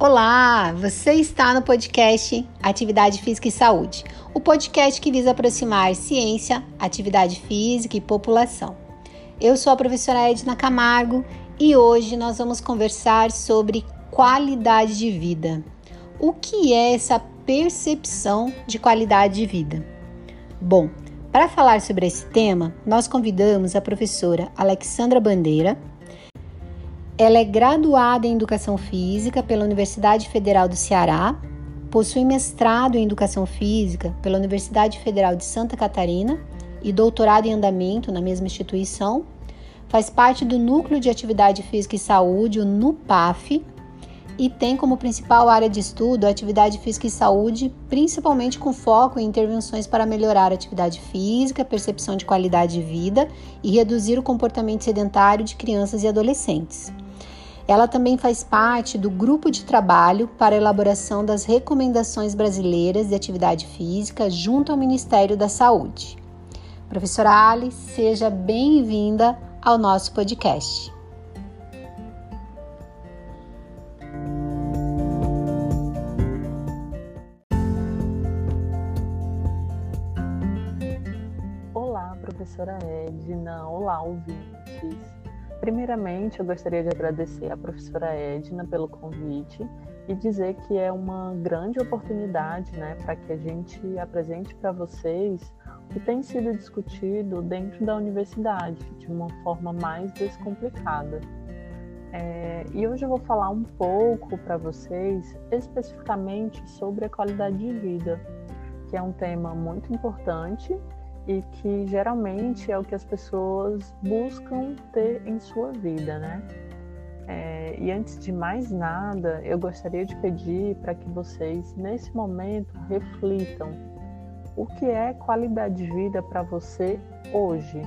Olá, você está no podcast Atividade Física e Saúde, o podcast que visa aproximar ciência, atividade física e população. Eu sou a professora Edna Camargo e hoje nós vamos conversar sobre qualidade de vida. O que é essa percepção de qualidade de vida? Bom, para falar sobre esse tema, nós convidamos a professora Alexandra Bandeira, ela é graduada em Educação Física pela Universidade Federal do Ceará, possui mestrado em Educação Física pela Universidade Federal de Santa Catarina e doutorado em andamento na mesma instituição. Faz parte do Núcleo de Atividade Física e Saúde, o NUPAF, e tem como principal área de estudo a atividade física e saúde, principalmente com foco em intervenções para melhorar a atividade física, percepção de qualidade de vida e reduzir o comportamento sedentário de crianças e adolescentes. Ela também faz parte do grupo de trabalho para elaboração das recomendações brasileiras de atividade física junto ao Ministério da Saúde. Professora Ali, seja bem-vinda ao nosso podcast. Olá, professora Edna. Olá, ouvintes. Primeiramente, eu gostaria de agradecer à professora Edna pelo convite e dizer que é uma grande oportunidade né, para que a gente apresente para vocês o que tem sido discutido dentro da universidade de uma forma mais descomplicada. É, e hoje eu vou falar um pouco para vocês especificamente sobre a qualidade de vida, que é um tema muito importante e que geralmente é o que as pessoas buscam ter em sua vida, né? É, e antes de mais nada, eu gostaria de pedir para que vocês, nesse momento, reflitam o que é qualidade de vida para você hoje.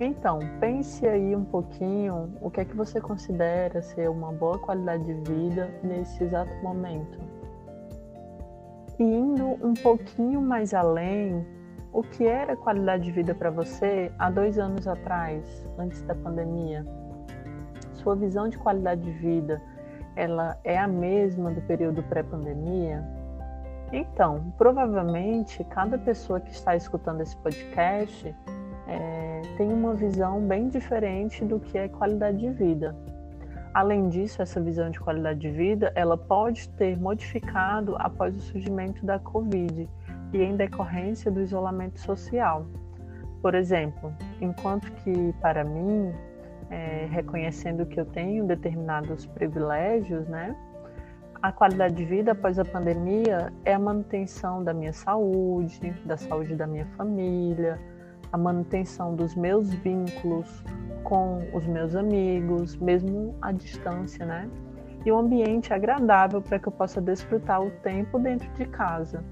Então, pense aí um pouquinho o que é que você considera ser uma boa qualidade de vida nesse exato momento. E indo um pouquinho mais além, o que era qualidade de vida para você há dois anos atrás, antes da pandemia? Sua visão de qualidade de vida, ela é a mesma do período pré-pandemia? Então, provavelmente, cada pessoa que está escutando esse podcast é, tem uma visão bem diferente do que é qualidade de vida. Além disso, essa visão de qualidade de vida, ela pode ter modificado após o surgimento da Covid e em decorrência do isolamento social. Por exemplo, enquanto que para mim, é, reconhecendo que eu tenho determinados privilégios, né, a qualidade de vida após a pandemia é a manutenção da minha saúde, da saúde da minha família, a manutenção dos meus vínculos com os meus amigos, mesmo à distância, né? E um ambiente agradável para que eu possa desfrutar o tempo dentro de casa.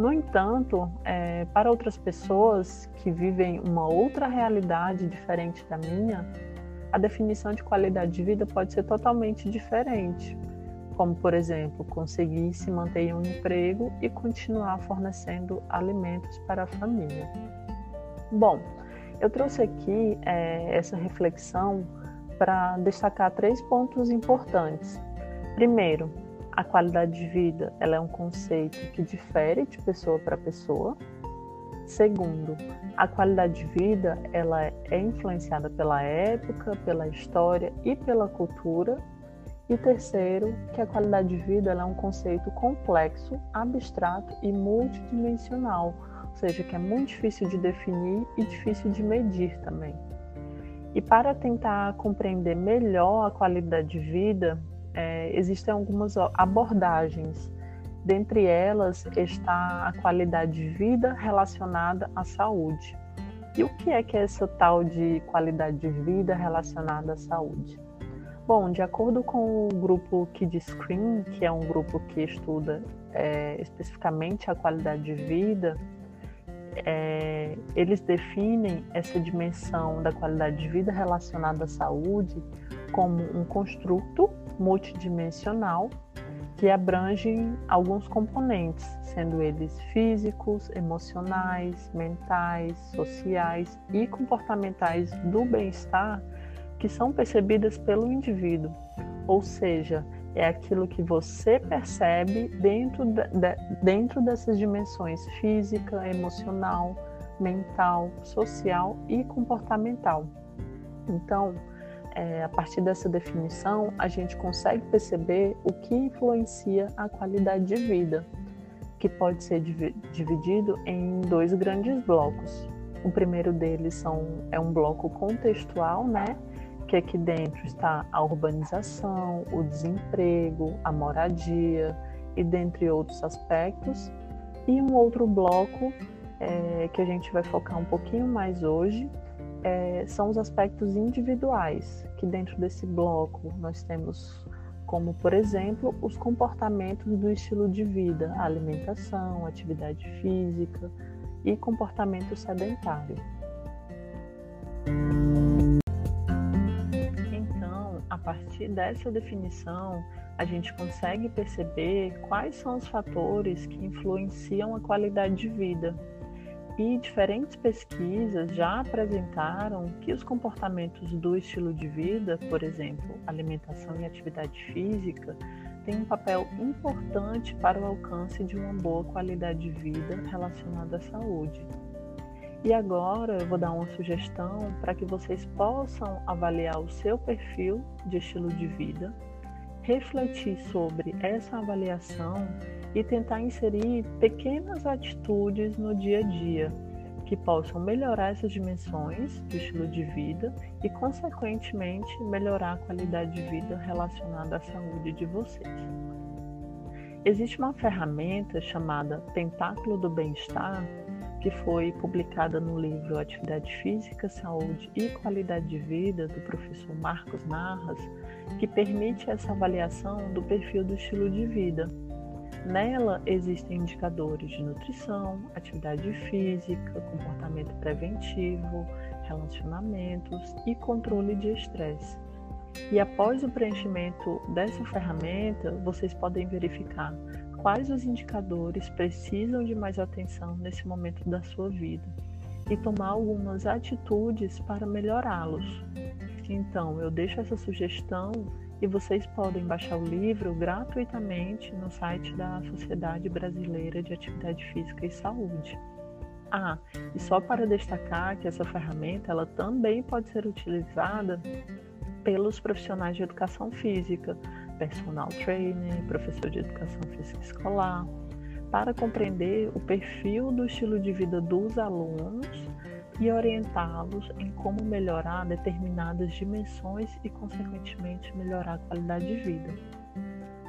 No entanto, é, para outras pessoas que vivem uma outra realidade diferente da minha, a definição de qualidade de vida pode ser totalmente diferente. Como, por exemplo, conseguir se manter em um emprego e continuar fornecendo alimentos para a família. Bom, eu trouxe aqui é, essa reflexão para destacar três pontos importantes. Primeiro, a qualidade de vida ela é um conceito que difere de pessoa para pessoa. Segundo, a qualidade de vida ela é influenciada pela época, pela história e pela cultura. E terceiro, que a qualidade de vida ela é um conceito complexo, abstrato e multidimensional, ou seja, que é muito difícil de definir e difícil de medir também. E para tentar compreender melhor a qualidade de vida, é, existem algumas abordagens. Dentre elas está a qualidade de vida relacionada à saúde. E o que é que é essa tal de qualidade de vida relacionada à saúde? Bom, de acordo com o grupo Kid Screen, que é um grupo que estuda é, especificamente a qualidade de vida, é, eles definem essa dimensão da qualidade de vida relacionada à saúde como um construto multidimensional que abrange alguns componentes, sendo eles físicos, emocionais, mentais, sociais e comportamentais do bem-estar que são percebidas pelo indivíduo, ou seja, é aquilo que você percebe dentro, de, dentro dessas dimensões física, emocional, mental, social e comportamental. Então, é, a partir dessa definição, a gente consegue perceber o que influencia a qualidade de vida, que pode ser dividido em dois grandes blocos. O primeiro deles são, é um bloco contextual, né? que aqui dentro está a urbanização, o desemprego, a moradia e dentre outros aspectos. E um outro bloco é, que a gente vai focar um pouquinho mais hoje é, são os aspectos individuais, que dentro desse bloco nós temos como, por exemplo, os comportamentos do estilo de vida, alimentação, atividade física e comportamento sedentário. Então, a partir dessa definição, a gente consegue perceber quais são os fatores que influenciam a qualidade de vida e diferentes pesquisas já apresentaram que os comportamentos do estilo de vida, por exemplo, alimentação e atividade física, têm um papel importante para o alcance de uma boa qualidade de vida relacionada à saúde. E agora eu vou dar uma sugestão para que vocês possam avaliar o seu perfil de estilo de vida, refletir sobre essa avaliação e tentar inserir pequenas atitudes no dia a dia que possam melhorar essas dimensões do estilo de vida e, consequentemente, melhorar a qualidade de vida relacionada à saúde de vocês. Existe uma ferramenta chamada Tentáculo do Bem-Estar, que foi publicada no livro Atividade Física, Saúde e Qualidade de Vida, do professor Marcos Narras, que permite essa avaliação do perfil do estilo de vida Nela existem indicadores de nutrição, atividade física, comportamento preventivo, relacionamentos e controle de estresse. E após o preenchimento dessa ferramenta, vocês podem verificar quais os indicadores precisam de mais atenção nesse momento da sua vida e tomar algumas atitudes para melhorá-los. Então, eu deixo essa sugestão e vocês podem baixar o livro gratuitamente no site da Sociedade Brasileira de Atividade Física e Saúde. Ah, e só para destacar que essa ferramenta ela também pode ser utilizada pelos profissionais de educação física, personal trainer, professor de educação física escolar, para compreender o perfil do estilo de vida dos alunos e orientá-los em como melhorar determinadas dimensões e, consequentemente, melhorar a qualidade de vida.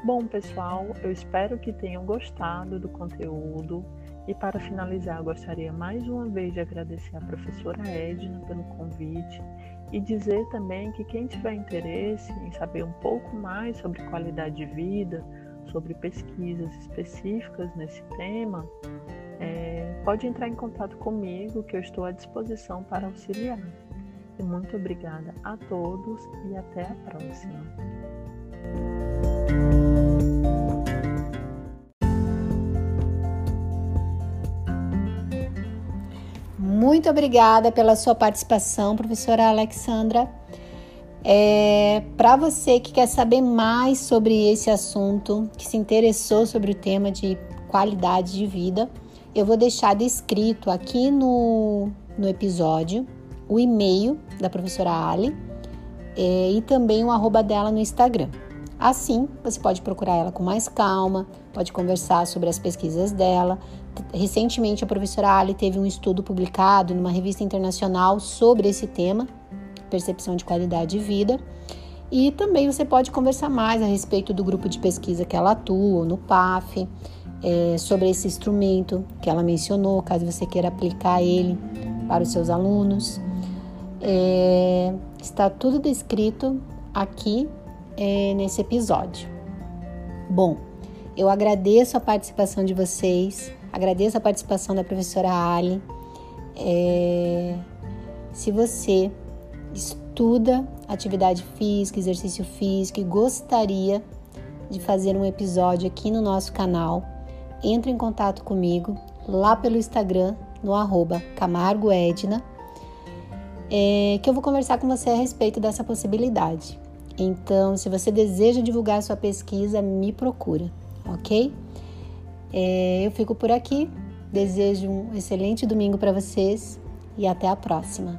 Bom, pessoal, eu espero que tenham gostado do conteúdo. E para finalizar, gostaria mais uma vez de agradecer à professora Edna pelo convite e dizer também que quem tiver interesse em saber um pouco mais sobre qualidade de vida, sobre pesquisas específicas nesse tema, é, pode entrar em contato comigo, que eu estou à disposição para auxiliar. E muito obrigada a todos e até a próxima. Muito obrigada pela sua participação, professora Alexandra. É, Para você que quer saber mais sobre esse assunto, que se interessou sobre o tema de qualidade de vida, eu vou deixar descrito aqui no, no episódio o e-mail da professora Ali é, e também o arroba dela no Instagram. Assim, você pode procurar ela com mais calma, pode conversar sobre as pesquisas dela. Recentemente, a professora Ali teve um estudo publicado numa revista internacional sobre esse tema, percepção de qualidade de vida. E também você pode conversar mais a respeito do grupo de pesquisa que ela atua, no PAF, é, sobre esse instrumento que ela mencionou, caso você queira aplicar ele para os seus alunos. É, está tudo descrito aqui é, nesse episódio. Bom, eu agradeço a participação de vocês, agradeço a participação da professora Ali. É, se você estuda atividade física, exercício físico e gostaria de fazer um episódio aqui no nosso canal, entre em contato comigo lá pelo Instagram, no arroba camargoedna, é, que eu vou conversar com você a respeito dessa possibilidade. Então, se você deseja divulgar sua pesquisa, me procura, ok? É, eu fico por aqui. Desejo um excelente domingo para vocês e até a próxima.